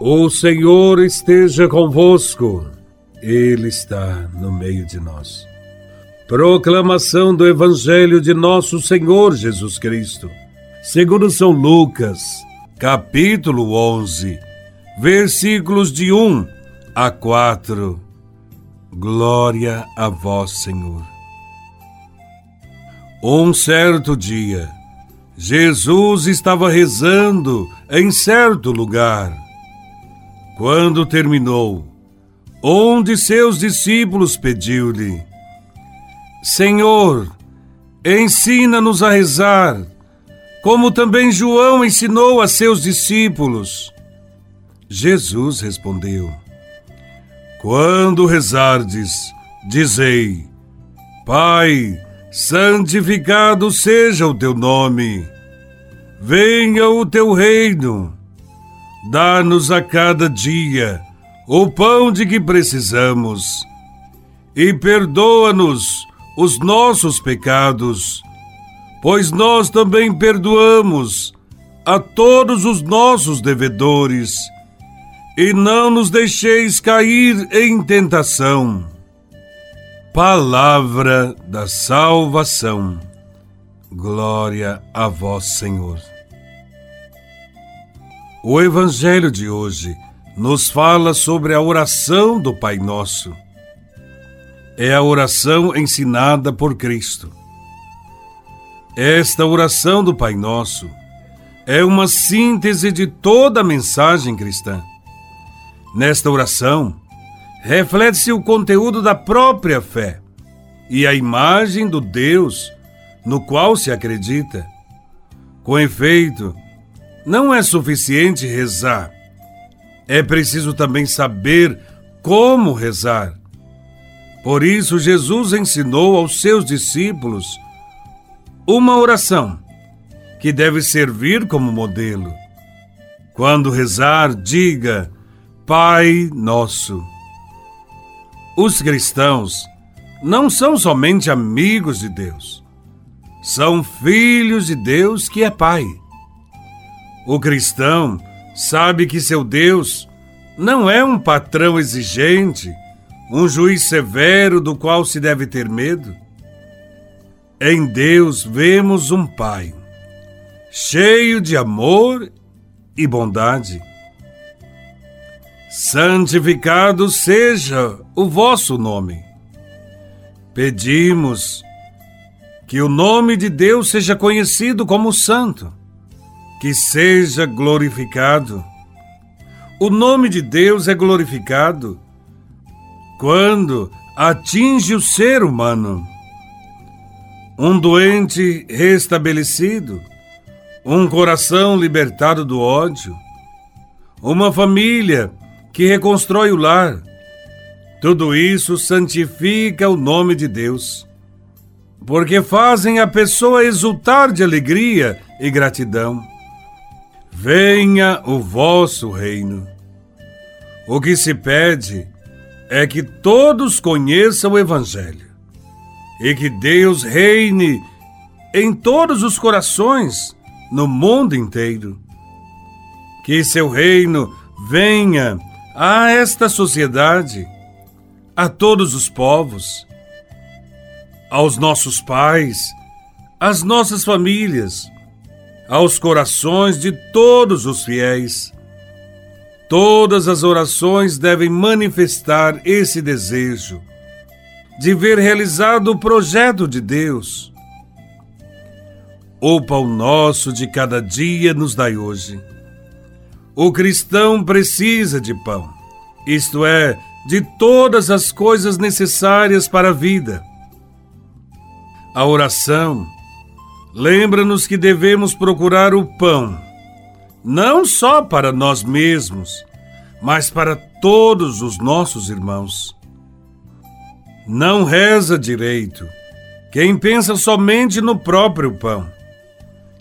O Senhor esteja convosco, Ele está no meio de nós. Proclamação do Evangelho de Nosso Senhor Jesus Cristo, segundo São Lucas, capítulo 11, versículos de 1 a 4. Glória a Vós, Senhor. Um certo dia, Jesus estava rezando em certo lugar quando terminou, um de seus discípulos pediu-lhe: Senhor, ensina-nos a rezar, como também João ensinou a seus discípulos. Jesus respondeu: Quando rezardes, dizei: Pai, santificado seja o teu nome, venha o teu reino Dá-nos a cada dia o pão de que precisamos e perdoa-nos os nossos pecados, pois nós também perdoamos a todos os nossos devedores, e não nos deixeis cair em tentação. Palavra da salvação. Glória a vós, Senhor. O Evangelho de hoje nos fala sobre a oração do Pai Nosso. É a oração ensinada por Cristo. Esta oração do Pai Nosso é uma síntese de toda a mensagem cristã. Nesta oração, reflete-se o conteúdo da própria fé e a imagem do Deus no qual se acredita. Com efeito, não é suficiente rezar. É preciso também saber como rezar. Por isso, Jesus ensinou aos seus discípulos uma oração que deve servir como modelo. Quando rezar, diga: Pai Nosso. Os cristãos não são somente amigos de Deus, são filhos de Deus que é Pai. O cristão sabe que seu Deus não é um patrão exigente, um juiz severo do qual se deve ter medo. Em Deus vemos um Pai, cheio de amor e bondade. Santificado seja o vosso nome. Pedimos que o nome de Deus seja conhecido como Santo que seja glorificado. O nome de Deus é glorificado quando atinge o ser humano. Um doente restabelecido, um coração libertado do ódio, uma família que reconstrói o lar. Tudo isso santifica o nome de Deus, porque fazem a pessoa exultar de alegria e gratidão. Venha o vosso reino. O que se pede é que todos conheçam o Evangelho e que Deus reine em todos os corações no mundo inteiro. Que seu reino venha a esta sociedade, a todos os povos, aos nossos pais, às nossas famílias aos corações de todos os fiéis. Todas as orações devem manifestar esse desejo de ver realizado o projeto de Deus. O pão nosso de cada dia nos dai hoje. O cristão precisa de pão, isto é, de todas as coisas necessárias para a vida. A oração lembra-nos que devemos procurar o pão, não só para nós mesmos, mas para todos os nossos irmãos. Não reza direito quem pensa somente no próprio pão,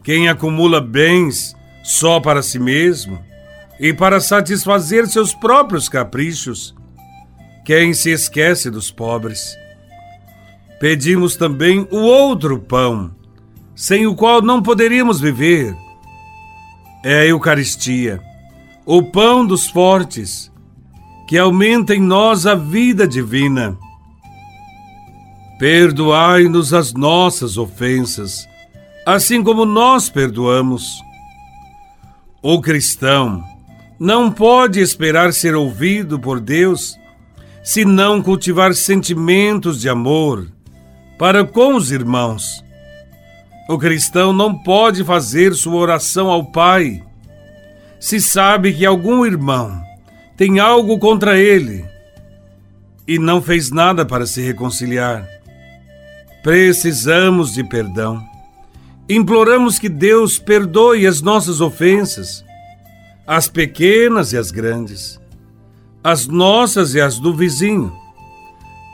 quem acumula bens só para si mesmo e para satisfazer seus próprios caprichos, quem se esquece dos pobres. Pedimos também o outro pão sem o qual não poderíamos viver. É a Eucaristia, o pão dos fortes, que aumenta em nós a vida divina. Perdoai-nos as nossas ofensas, assim como nós perdoamos. O cristão não pode esperar ser ouvido por Deus se não cultivar sentimentos de amor para com os irmãos. O cristão não pode fazer sua oração ao Pai se sabe que algum irmão tem algo contra ele e não fez nada para se reconciliar. Precisamos de perdão. Imploramos que Deus perdoe as nossas ofensas, as pequenas e as grandes, as nossas e as do vizinho.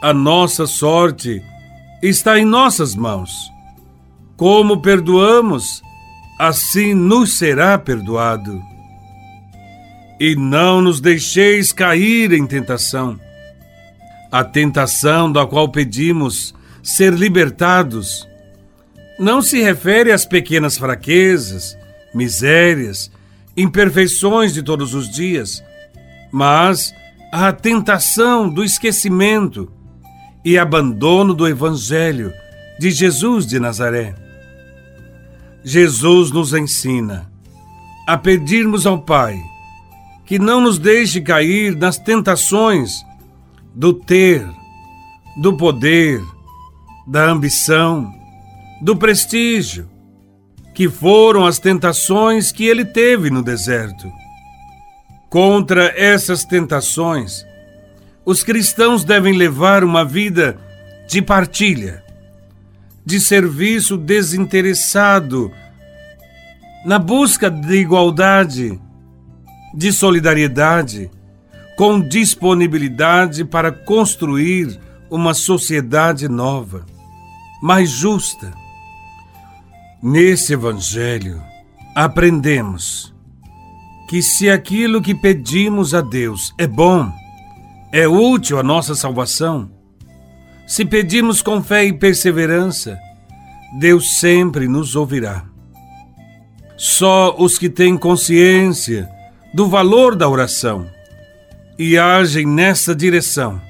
A nossa sorte está em nossas mãos. Como perdoamos, assim nos será perdoado. E não nos deixeis cair em tentação. A tentação da qual pedimos ser libertados não se refere às pequenas fraquezas, misérias, imperfeições de todos os dias, mas à tentação do esquecimento e abandono do Evangelho de Jesus de Nazaré. Jesus nos ensina a pedirmos ao Pai que não nos deixe cair nas tentações do ter, do poder, da ambição, do prestígio, que foram as tentações que ele teve no deserto. Contra essas tentações, os cristãos devem levar uma vida de partilha, de serviço desinteressado, na busca de igualdade, de solidariedade, com disponibilidade para construir uma sociedade nova, mais justa. Nesse Evangelho, aprendemos que se aquilo que pedimos a Deus é bom, é útil à nossa salvação, se pedimos com fé e perseverança, Deus sempre nos ouvirá. Só os que têm consciência do valor da oração e agem nessa direção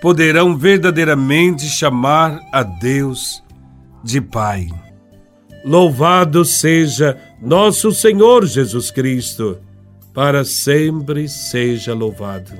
poderão verdadeiramente chamar a Deus de Pai. Louvado seja nosso Senhor Jesus Cristo, para sempre seja louvado.